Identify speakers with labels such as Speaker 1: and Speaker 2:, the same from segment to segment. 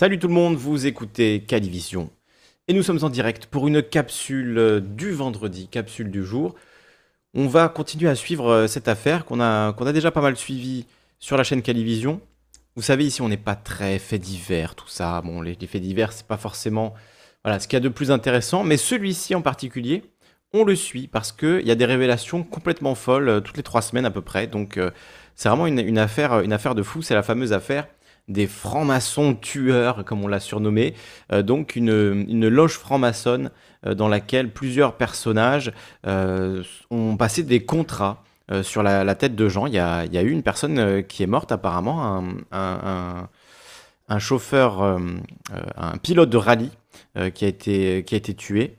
Speaker 1: Salut tout le monde, vous écoutez Calivision. Et nous sommes en direct pour une capsule du vendredi, capsule du jour. On va continuer à suivre euh, cette affaire qu'on a, a déjà pas mal suivi sur la chaîne Calivision. Vous savez, ici, on n'est pas très fait divers, tout ça. Bon, les, faits divers, c'est pas forcément voilà, ce qu'il y a de plus intéressant, mais celui-ci en particulier, on le suit parce qu'il y a des révélations complètement folles euh, toutes les trois semaines à peu près. Donc, euh, c'est vraiment une affaire, une affaire de fou. C'est la fameuse affaire des francs-maçons tueurs, comme on l'a surnommé. Euh, donc une, loge franc-maçonne euh, dans laquelle plusieurs personnages euh, ont passé des contrats sur la, tête de gens. Il y a, a eu une personne qui est morte apparemment, un, chauffeur, un pilote de rallye qui, a été, qui a été tué.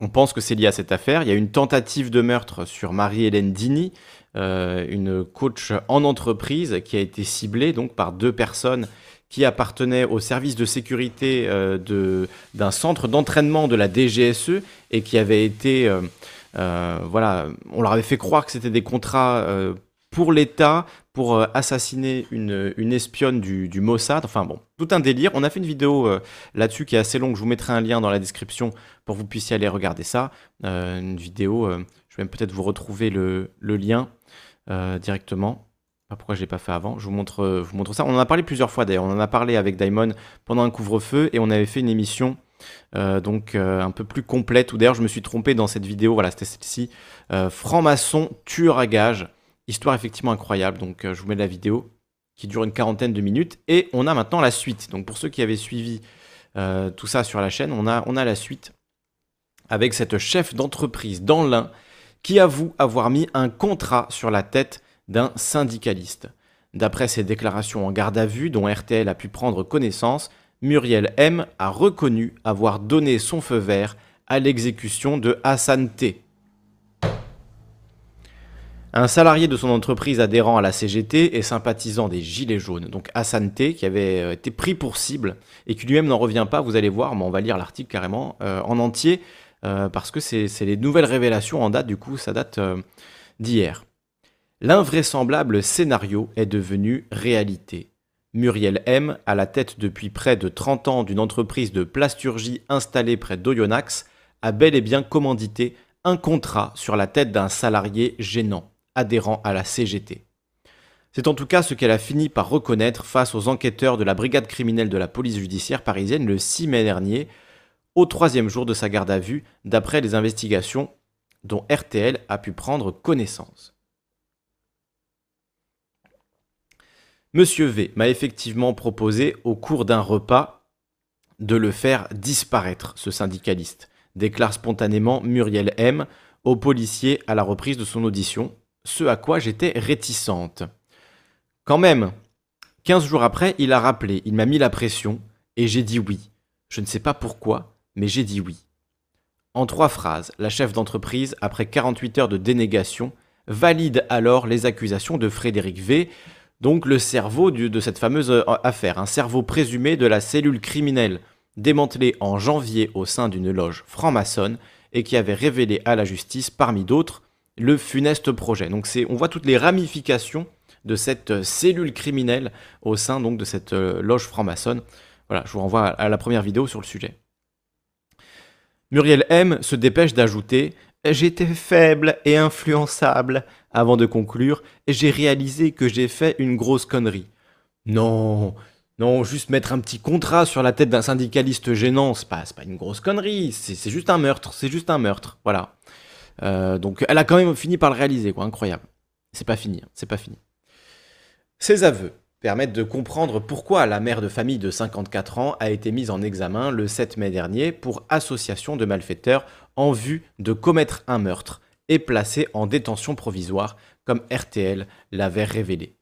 Speaker 1: On pense que c'est lié à cette affaire. Il y a une tentative de meurtre sur Marie-Hélène Dini, euh, une coach en entreprise qui a été ciblée donc par deux personnes qui appartenaient au service de sécurité euh, d'un centre d'entraînement de la DGSE et qui avaient été, euh, euh, voilà, on leur avait fait croire que c'était des contrats pour l'État pour assassiner une, une espionne du, Mossad. Enfin bon, tout un délire. On a fait une vidéo là-dessus qui est assez longue. Je vous mettrai un lien dans la description pour que vous puissiez aller regarder ça. Une vidéo, je vais même peut-être vous retrouver le lien euh, directement. Pourquoi je l'ai pas fait avant? Je vous montre, euh, vous montre ça. On en a parlé plusieurs fois d'ailleurs. On en a parlé avec Daimon pendant un couvre-feu et on avait fait une émission euh, donc un peu plus complète. Ou d'ailleurs je me suis trompé dans cette vidéo. Voilà, c'était celle-ci. Franc-maçon tueur à gage. Histoire effectivement incroyable. Donc je vous mets la vidéo qui dure une quarantaine de minutes et on a maintenant la suite. Donc pour ceux qui avaient suivi tout ça sur la chaîne, on a, on a la suite avec cette chef d'entreprise dans l'Ain qui avoue avoir mis un contrat sur la tête d'un syndicaliste. D'après ses déclarations en garde à vue dont RTL a pu prendre connaissance, Muriel M a reconnu avoir donné son feu vert à l'exécution de Hassan T. Un salarié de son entreprise adhérent à la CGT et sympathisant des Gilets jaunes, donc Hassan T, qui avait euh, été pris pour cible et qui lui-même n'en revient pas, vous allez voir, mais on va lire l'article carrément euh, en entier, parce que c'est les nouvelles révélations en date, du coup, ça date euh, d'hier. L'invraisemblable scénario est devenu réalité. Muriel M, à la tête depuis près de 30 ans d'une entreprise de plasturgie installée près d'Oyonax, a bel et bien commandité un contrat sur la tête d'un salarié gênant, adhérent à la CGT. C'est en tout cas ce qu'elle a fini par reconnaître face aux enquêteurs de la brigade criminelle de la police judiciaire parisienne le 6 mai dernier, au troisième jour de sa garde à vue, d'après les investigations dont RTL a pu prendre connaissance. Monsieur V m'a effectivement proposé, au cours d'un repas, de le faire disparaître, ce syndicaliste, déclare spontanément Muriel M au policier à la reprise de son audition, ce à quoi j'étais réticente. Quand même, 15 jours après, il a rappelé, il m'a mis la pression, et j'ai dit oui. Je ne sais pas pourquoi, mais j'ai dit oui. En trois phrases, la chef d'entreprise, après 48 heures de dénégation, valide alors les accusations de Frédéric V, donc le cerveau de cette fameuse euh, affaire, un cerveau présumé de la cellule criminelle démantelée en janvier au sein d'une loge franc-maçonne et qui avait révélé à la justice, parmi d'autres, le funeste projet. Donc on voit toutes les ramifications de cette euh, cellule criminelle au sein donc de cette euh, loge franc-maçonne. Voilà, je vous renvoie à la première vidéo sur le sujet. Muriel M se dépêche d'ajouter J'étais faible et influençable avant de conclure J'ai réalisé que j'ai fait une grosse connerie. Non, non, juste mettre un petit contrat sur la tête d'un syndicaliste gênant, c'est pas, pas une grosse connerie, c'est juste un meurtre, c'est juste un meurtre, voilà. Euh, donc elle a quand même fini par le réaliser, quoi, incroyable. C'est pas fini, hein, c'est pas fini. Ces aveux permettent de comprendre pourquoi la mère de famille de 54 ans a été mise en examen le 7 mai dernier pour association de malfaiteurs en vue de commettre un meurtre et placée en détention provisoire, comme RTL l'avait révélé.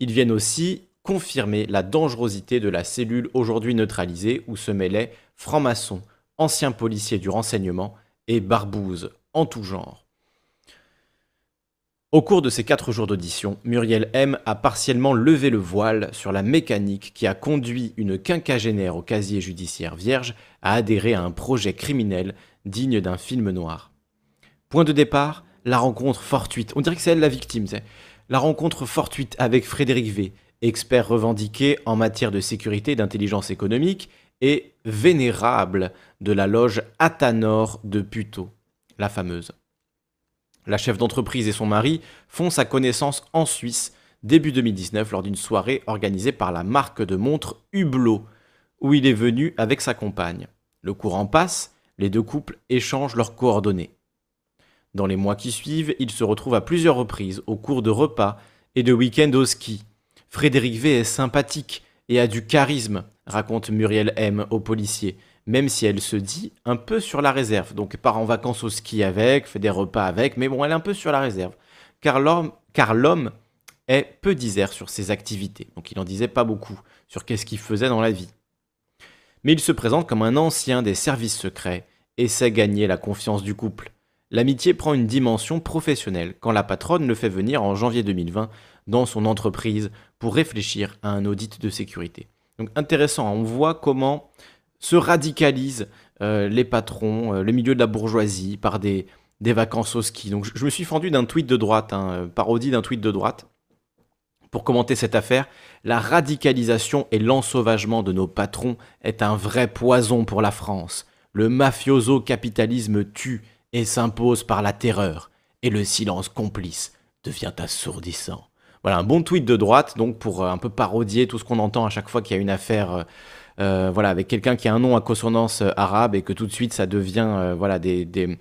Speaker 1: Ils viennent aussi confirmer la dangerosité de la cellule aujourd'hui neutralisée où se mêlaient francs-maçons, anciens policiers du renseignement et barbouzes en tout genre. Au cours de ces quatre jours d'audition, Muriel M a partiellement levé le voile sur la mécanique qui a conduit une quinquagénaire au casier judiciaire vierge à adhérer à un projet criminel digne d'un film noir. Point de départ, la rencontre fortuite. On dirait que c'est elle la victime, c'est. La rencontre fortuite avec Frédéric V expert revendiqué en matière de sécurité et d'intelligence économique, et vénérable de la loge Athanor de Puto, la fameuse. La chef d'entreprise et son mari font sa connaissance en Suisse début 2019 lors d'une soirée organisée par la marque de montres Hublot, où il est venu avec sa compagne. Le courant passe, les deux couples échangent leurs coordonnées. Dans les mois qui suivent, ils se retrouvent à plusieurs reprises au cours de repas et de week-ends au ski. Frédéric V est sympathique et a du charisme, raconte Muriel M au policier, même si elle se dit un peu sur la réserve. Donc part en vacances au ski avec, fait des repas avec, mais bon, elle est un peu sur la réserve. Car l'homme est peu disert sur ses activités, donc il n'en disait pas beaucoup sur qu'est-ce qu'il faisait dans la vie. Mais il se présente comme un ancien des services secrets et sait gagner la confiance du couple. L'amitié prend une dimension professionnelle quand la patronne le fait venir en janvier 2020 dans son entreprise pour réfléchir à un audit de sécurité. Donc intéressant, on voit comment se radicalisent euh, les patrons, euh, le milieu de la bourgeoisie par des, vacances au ski. Donc je, me suis fendu d'un tweet de droite, hein, euh, parodie d'un tweet de droite, pour commenter cette affaire. La radicalisation et l'ensauvagement de nos patrons est un vrai poison pour la France. Le mafioso capitalisme tue et s'impose par la terreur, et le silence complice devient assourdissant. Voilà, un bon tweet de droite, donc pour euh, un peu parodier tout ce qu'on entend à chaque fois qu'il y a une affaire, euh, euh, voilà, avec quelqu'un qui a un nom à consonance arabe et que tout de suite ça devient, voilà, des, des,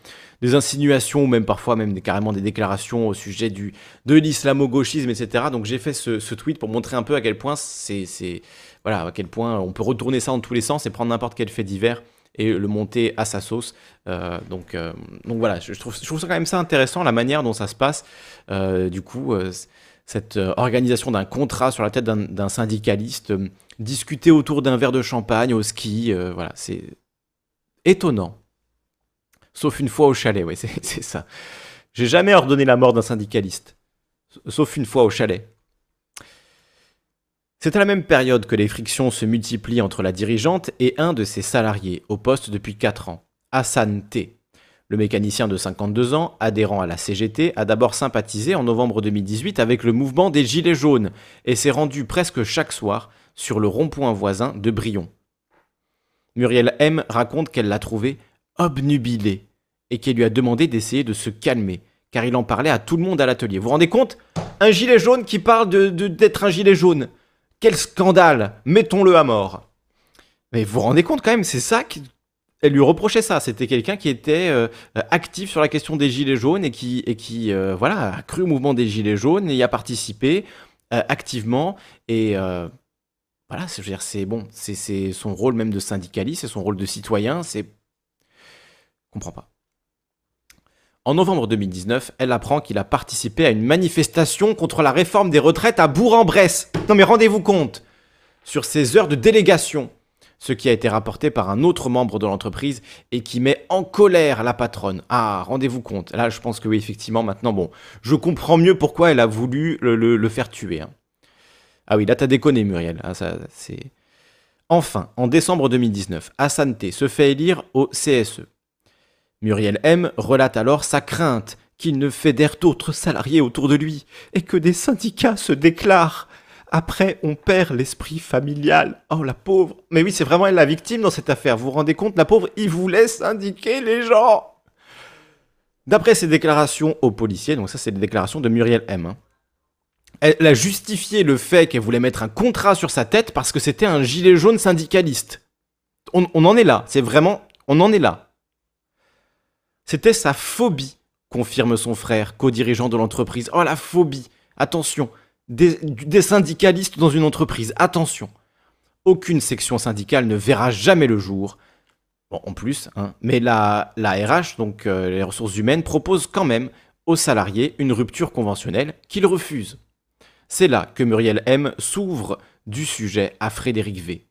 Speaker 1: insinuations ou même parfois même des, carrément des déclarations au sujet du de l'islamo-gauchisme, etc. Donc j'ai fait ce, tweet pour montrer un peu à quel point c'est, voilà, à quel point on peut retourner ça dans tous les sens et prendre n'importe quel fait divers et le monter à sa sauce. donc, donc voilà, je trouve, je trouve ça quand même ça intéressant, la manière dont ça se passe. du coup, cette euh, organisation d'un contrat sur la tête d'un syndicaliste, euh, discuter autour d'un verre de champagne au ski, euh, voilà, c'est étonnant. Sauf une fois au chalet, oui, c'est ça. J'ai jamais ordonné la mort d'un syndicaliste, sauf une fois au chalet. C'est à la même période que les frictions se multiplient entre la dirigeante et un de ses salariés, au poste depuis 4 ans, Hassan T. Le mécanicien de 52 ans, adhérent à la CGT, a d'abord sympathisé en novembre 2018 avec le mouvement des Gilets jaunes et s'est rendu presque chaque soir sur le rond-point voisin de Brion. Muriel M raconte qu'elle l'a trouvé obnubilé et qu'elle lui a demandé d'essayer de se calmer, car il en parlait à tout le monde à l'atelier. Vous vous rendez compte? Un gilet jaune qui parle d'être un gilet jaune Quel scandale Mettons-le à mort mais vous vous rendez compte quand même, c'est ça elle lui reprochait ça. C'était quelqu'un qui était euh, actif sur la question des gilets jaunes et qui, et qui euh, voilà, a cru au mouvement des gilets jaunes et y a participé euh, activement. Et voilà, dire, c'est bon, c'est son rôle même de syndicaliste, c'est son rôle de citoyen. C'est, comprends pas. En novembre 2019, elle apprend qu'il a participé à une manifestation contre la réforme des retraites à Bourg-en-Bresse. Non mais rendez-vous compte Sur ses heures de délégation, ce qui a été rapporté par un autre membre de l'entreprise et qui met en colère la patronne. Ah, rendez-vous compte. Là, je pense que oui, effectivement, maintenant, bon, je comprends mieux pourquoi elle a voulu le, faire tuer. Hein. Ah oui, là, t'as déconné, Muriel. Ah, ça, c'est... Enfin, en décembre 2019, Hassan T se fait élire au CSE. Muriel M relate alors sa crainte qu'il ne fédère d'autres salariés autour de lui et que des syndicats se déclarent après, on perd l'esprit familial. Oh, la pauvre. Mais oui, c'est vraiment elle la victime dans cette affaire. Vous vous rendez compte, la pauvre, il vous laisse indiquer les gens. D'après ses déclarations aux policiers, donc ça, c'est des déclarations de Muriel M. Hein. Elle a justifié le fait qu'elle voulait mettre un contrat sur sa tête parce que c'était un gilet jaune syndicaliste. On, on en est là. C'est vraiment. On en est là. C'était sa phobie, confirme son frère, co-dirigeant de l'entreprise. Oh, la phobie. Attention des, syndicalistes dans une entreprise. Attention, aucune section syndicale ne verra jamais le jour. En plus, hein, mais la, la RH, donc euh, les ressources humaines, propose quand même aux salariés une rupture conventionnelle qu'ils refusent. C'est là que Muriel M s'ouvre du sujet à Frédéric V.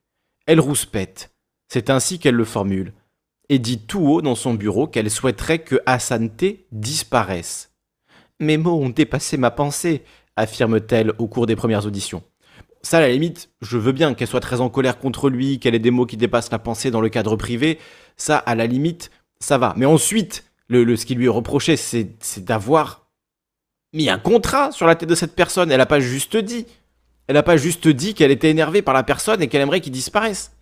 Speaker 1: Elle rouspète, c'est ainsi qu'elle le formule, et dit tout haut dans son bureau qu'elle souhaiterait que Hassan T disparaisse. Mes mots ont dépassé ma pensée, affirme-t-elle au cours des premières auditions. Ça, à la limite, je veux bien qu'elle soit très en colère contre lui, qu'elle ait des mots qui dépassent la pensée dans le cadre privé. Ça, à la limite, ça va. Mais ensuite, le, ce qui lui est reproché, c'est d'avoir mis un contrat sur la tête de cette personne. Elle n'a pas juste dit. Elle n'a pas juste dit qu'elle était énervée par la personne et qu'elle aimerait qu'il disparaisse.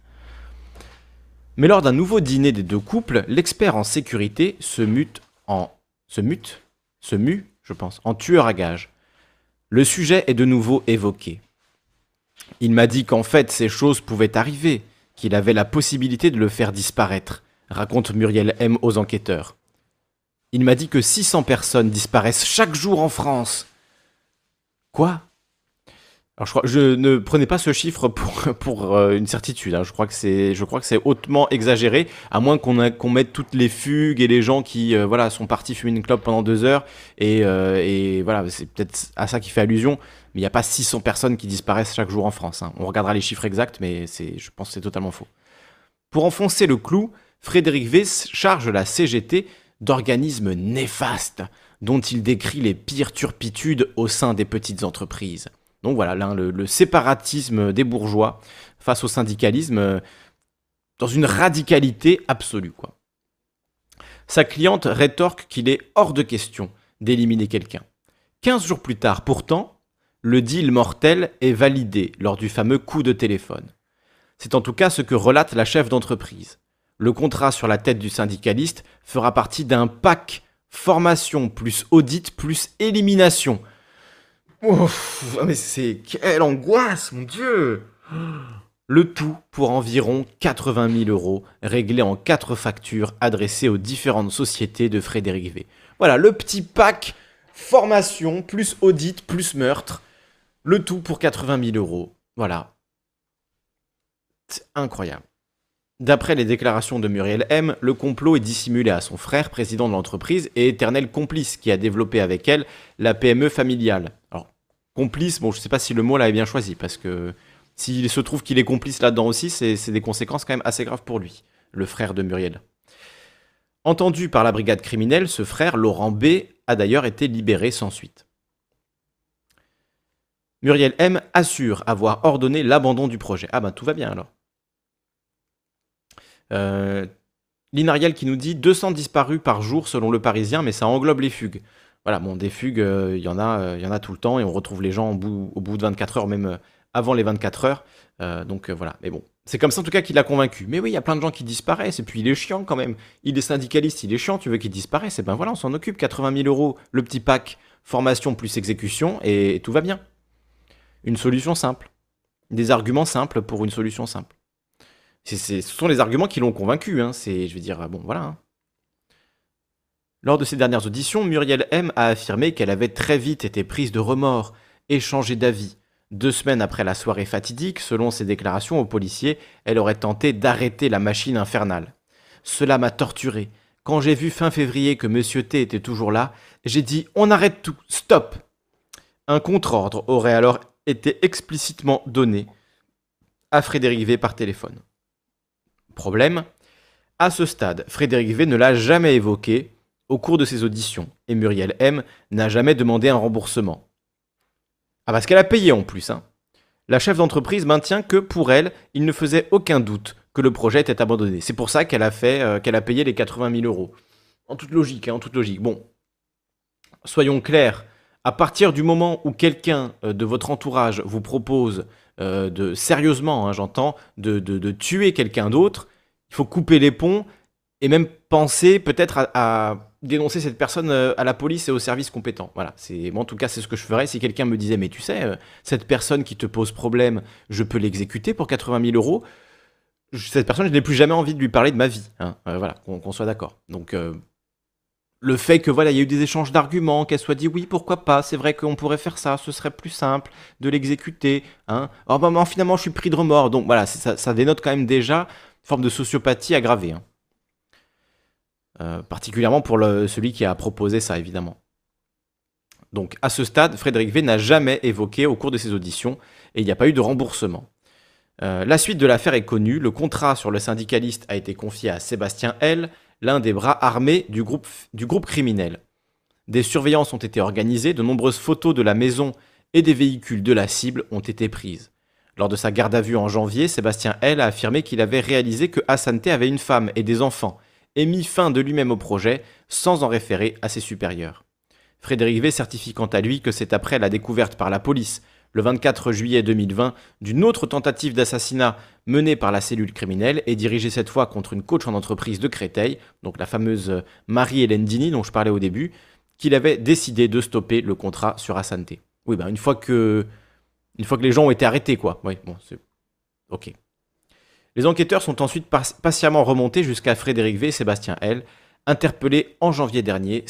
Speaker 1: Mais lors d'un nouveau dîner des deux couples, l'expert en sécurité se mute en. se mute Se mue, je pense, en tueur à gage. Le sujet est de nouveau évoqué. Il m'a dit qu'en fait ces choses pouvaient arriver, qu'il avait la possibilité de le faire disparaître, raconte Muriel M aux enquêteurs. Il m'a dit que 600 personnes disparaissent chaque jour en France. Quoi? Je, ne prenais pas ce chiffre pour, euh, une certitude. hein. Je crois que c'est, hautement exagéré, à moins qu'on mette toutes les fugues et les gens qui, euh, voilà, sont partis fumer une clope pendant deux heures. Et, euh, et voilà, c'est peut-être à ça qui fait allusion. Mais il n'y a pas 600 personnes qui disparaissent chaque jour en France. hein. On regardera les chiffres exacts, mais c'est, je pense que c'est totalement faux. Pour enfoncer le clou, Frédéric V charge la CGT d'organismes néfastes dont il décrit les pires turpitudes au sein des petites entreprises. Donc voilà, là, le, le séparatisme des bourgeois face au syndicalisme euh, dans une radicalité absolue. Quoi. Sa cliente rétorque qu'il est hors de question d'éliminer quelqu'un. 15 jours plus tard, pourtant, le deal mortel est validé lors du fameux coup de téléphone. C'est en tout cas ce que relate la chef d'entreprise. Le contrat sur la tête du syndicaliste fera partie d'un pack formation plus audit plus élimination. Ouf, ah, mais c'est quelle angoisse, mon Dieu Le tout pour environ 80 000 euros, réglés en quatre factures adressées aux différentes sociétés de Frédéric V. Voilà, le petit pack formation plus audit plus meurtre, le tout pour 80 000 euros. Voilà. C'est incroyable. D'après les déclarations de Muriel M, le complot est dissimulé à son frère, président de l'entreprise, et éternel complice, qui a développé avec elle la PME familiale. Complice, bon, je sais pas si le mot là est bien choisi, parce que s'il se trouve qu'il est complice là-dedans aussi, c'est c'est des conséquences quand même assez graves pour lui, le frère de Muriel. Entendu par la brigade criminelle, ce frère, Laurent B, a d'ailleurs été libéré sans suite. Muriel M assure avoir ordonné l'abandon du projet. Ah ben tout va bien alors. Euh, Linariel qui nous dit 200 disparus par jour selon le Parisien, mais ça englobe les fugues. Voilà, bon, des fugues, euh, il y en a, euh, y en a tout le temps et on retrouve les gens au bout, de 24 heures, même euh, avant les 24 heures. Donc voilà, mais bon, c'est comme ça en tout cas qu'il a convaincu. Mais oui, il y a plein de gens qui disparaissent et puis il est chiant quand même. Il est syndicaliste, il est chiant, tu veux qu'il disparaisse, et ben voilà, on s'en occupe. 80 000 euros, le petit pack, formation plus exécution et tout va bien. Une solution simple. Des arguments simples pour une solution simple. Ce sont les arguments qui l'ont convaincu. Hein. C'est, je veux dire, bon, voilà. hein. Lors de ses dernières auditions, Muriel M a affirmé qu'elle avait très vite été prise de remords et changé d'avis. Deux semaines après la soirée fatidique, selon ses déclarations aux policiers, elle aurait tenté d'arrêter la machine infernale. Cela m'a torturé. Quand j'ai vu fin février que Monsieur T était toujours là, j'ai dit on arrête tout, stop. Un contre-ordre aurait alors été explicitement donné à Frédéric V par téléphone. Problème, à ce stade, Frédéric V ne l'a jamais évoqué au cours de ses auditions et Muriel M n'a jamais demandé un remboursement. Ah parce qu'elle a payé en plus. Hein. La chef d'entreprise maintient que pour elle, il ne faisait aucun doute que le projet était abandonné. C'est pour ça qu'elle a fait, euh, qu'elle a payé les 80 000 euros. En toute logique, hein, en toute logique. Bon, soyons clairs. À partir du moment où quelqu'un euh, de votre entourage vous propose euh, de sérieusement, hein, j'entends, de, tuer quelqu'un d'autre, il faut couper les ponts et même penser peut-être à dénoncer cette personne euh, à la police et aux services compétents. Voilà, c'est moi en tout cas c'est ce que je ferais si quelqu'un me disait mais tu sais euh, cette personne qui te pose problème, je peux l'exécuter pour 80 000 euros? Cette personne, je n'ai plus jamais envie de lui parler de ma vie. hein. Euh, voilà, qu'on soit d'accord. Donc le fait que voilà, il y a eu des échanges d'arguments, qu'elle soit dit oui, pourquoi pas, c'est vrai qu'on pourrait faire ça, ce serait plus simple de l'exécuter. Hein. Oh, bah, finalement, je suis pris de remords. Donc voilà, ça, ça dénote quand même déjà une forme de sociopathie aggravée. hein. Euh, particulièrement pour celui qui a proposé ça, évidemment. Donc à ce stade, Frédéric V n'a jamais évoqué au cours de ses auditions et il n'y a pas eu de remboursement. Euh, la suite de l'affaire est connue. Le contrat sur le syndicaliste a été confié à Sébastien L, l'un des bras armés du groupe, du groupe criminel. Des surveillances ont été organisées, de nombreuses photos de la maison et des véhicules de la cible ont été prises. Lors de sa garde à vue en janvier, Sébastien L a affirmé qu'il avait réalisé que Hassan T avait une femme et des enfants et mis fin de lui-même au projet sans en référer à ses supérieurs. Frédéric V certifie quant à lui que c'est après la découverte par la police le 24 juillet 2020 d'une autre tentative d'assassinat menée par la cellule criminelle et dirigée cette fois contre une coach en entreprise de Créteil, donc la fameuse Marie-Hélène Dini dont je parlais au début, qu'il avait décidé de stopper le contrat sur Asante. Oui, ben une fois que, une fois que les gens ont été arrêtés, quoi. Oui, bon, c'est ok. Les enquêteurs sont ensuite patiemment remontés jusqu'à Frédéric V et Sébastien L. Interpellés en janvier dernier,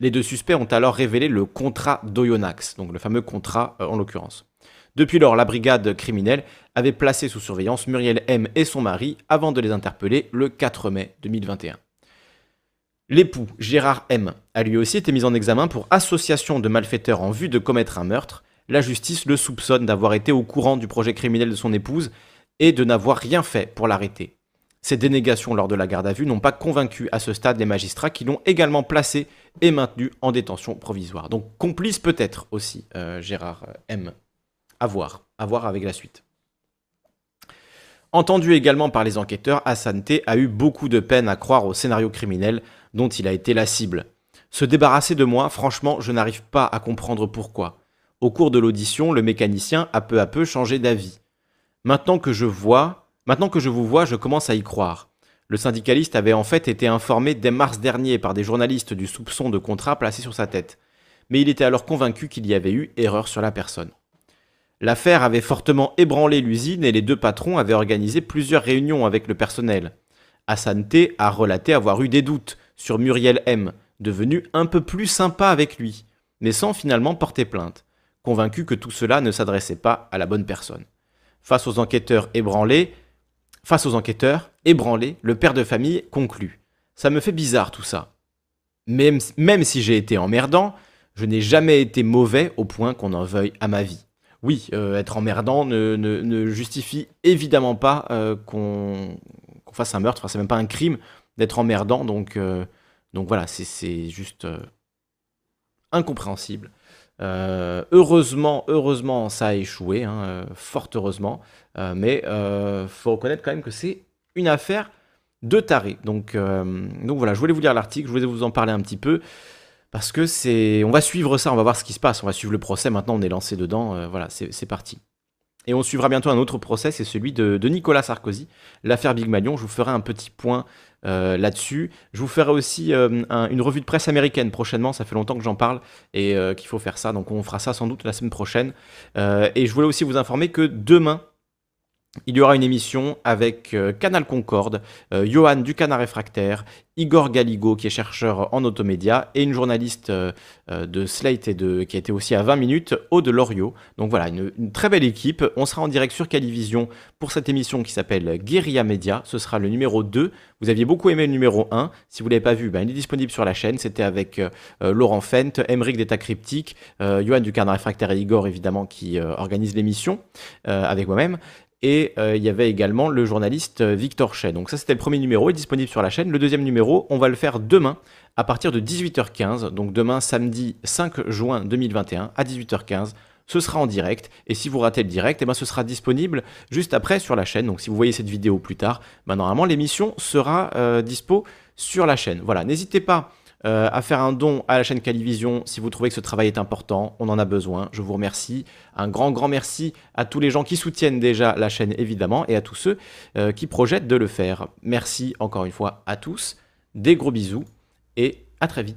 Speaker 1: les deux suspects ont alors révélé le contrat d'Oyonax, donc le fameux contrat euh, en l'occurrence. Depuis lors, la brigade criminelle avait placé sous surveillance Muriel M et son mari avant de les interpeller le 4 mai 2021. L'époux, Gérard M, a lui aussi été mis en examen pour association de malfaiteurs en vue de commettre un meurtre. La justice le soupçonne d'avoir été au courant du projet criminel de son épouse et de n'avoir rien fait pour l'arrêter. Ces dénégations lors de la garde à vue n'ont pas convaincu à ce stade les magistrats qui l'ont également placé et maintenu en détention provisoire. Donc complice peut-être aussi, euh, Gérard M. À voir, à voir avec la suite. Entendu également par les enquêteurs, Hassan a eu beaucoup de peine à croire au scénario criminel dont il a été la cible. Se débarrasser de moi, franchement, je n'arrive pas à comprendre pourquoi. Au cours de l'audition, le mécanicien a peu à peu changé d'avis. Maintenant que je vois, maintenant que je vous vois, je commence à y croire. Le syndicaliste avait en fait été informé dès mars dernier par des journalistes du soupçon de contrat placé sur sa tête. Mais il était alors convaincu qu'il y avait eu erreur sur la personne. L'affaire avait fortement ébranlé l'usine et les deux patrons avaient organisé plusieurs réunions avec le personnel. Hassan T a relaté avoir eu des doutes sur Muriel M, devenu un peu plus sympa avec lui, mais sans finalement porter plainte, convaincu que tout cela ne s'adressait pas à la bonne personne. Face aux enquêteurs ébranlés, face aux enquêteurs ébranlés, le père de famille conclut Ça me fait bizarre tout ça. Même, si j'ai été emmerdant, je n'ai jamais été mauvais au point qu'on en veuille à ma vie. Oui, euh, être emmerdant ne, justifie évidemment pas euh, qu'on fasse un meurtre, enfin, c'est même pas un crime d'être emmerdant, donc, euh, donc voilà, c'est juste incompréhensible. Euh, heureusement, heureusement, ça a échoué, hein, euh, fort heureusement. Euh, mais faut reconnaître quand même que c'est une affaire de taré. Donc, donc voilà, je voulais vous lire l'article, je voulais vous en parler un petit peu. Parce que c'est. On va suivre ça, on va voir ce qui se passe, on va suivre le procès. Maintenant, on est lancé dedans. voilà, c'est parti. Et on suivra bientôt un autre procès, c'est celui de, Nicolas Sarkozy, l'affaire Big Malion. Je vous ferai un petit point euh, là-dessus. Je vous ferai aussi euh, une revue de presse américaine prochainement. Ça fait longtemps que j'en parle et euh, qu'il faut faire ça. Donc on fera ça sans doute la semaine prochaine. et je voulais aussi vous informer que demain, il y aura une émission avec euh, Canal Concorde, euh, Johan du Canard Réfractaire, Igor Galigo qui est chercheur en automédia et une journaliste euh, de Slate et de, qui a été aussi à 20 minutes, Aude Loriot. Donc voilà, une, très belle équipe. On sera en direct sur Calivision pour cette émission qui s'appelle Guerilla Media. Ce sera le numéro 2. Vous aviez beaucoup aimé le numéro 1. Si vous ne l'avez pas vu, ben, il est disponible sur la chaîne. C'était avec Laurent Fent, Emeric d'État Cryptique, Johan du Canard Réfractaire et Igor évidemment qui organise l'émission avec moi-même. Et euh, il y avait également le journaliste euh, Victor Chay. Donc ça c'était le premier numéro, il est disponible sur la chaîne. Le deuxième numéro, on va le faire demain à partir de 18h15. Donc demain samedi 5 juin 2021 à 18h15. Ce sera en direct et si vous ratez le direct, eh ben, ce sera disponible juste après sur la chaîne. Donc si vous voyez cette vidéo plus tard, ben, normalement l'émission sera euh, dispo sur la chaîne. Voilà, n'hésitez pas euh, à faire un don à la chaîne Calivision si vous trouvez que ce travail est important. On en a besoin. Je vous remercie. Un grand, grand merci à tous les gens qui soutiennent déjà la chaîne, évidemment, et à tous ceux euh, qui projettent de le faire. Merci encore une fois à tous. Des gros bisous et à très vite.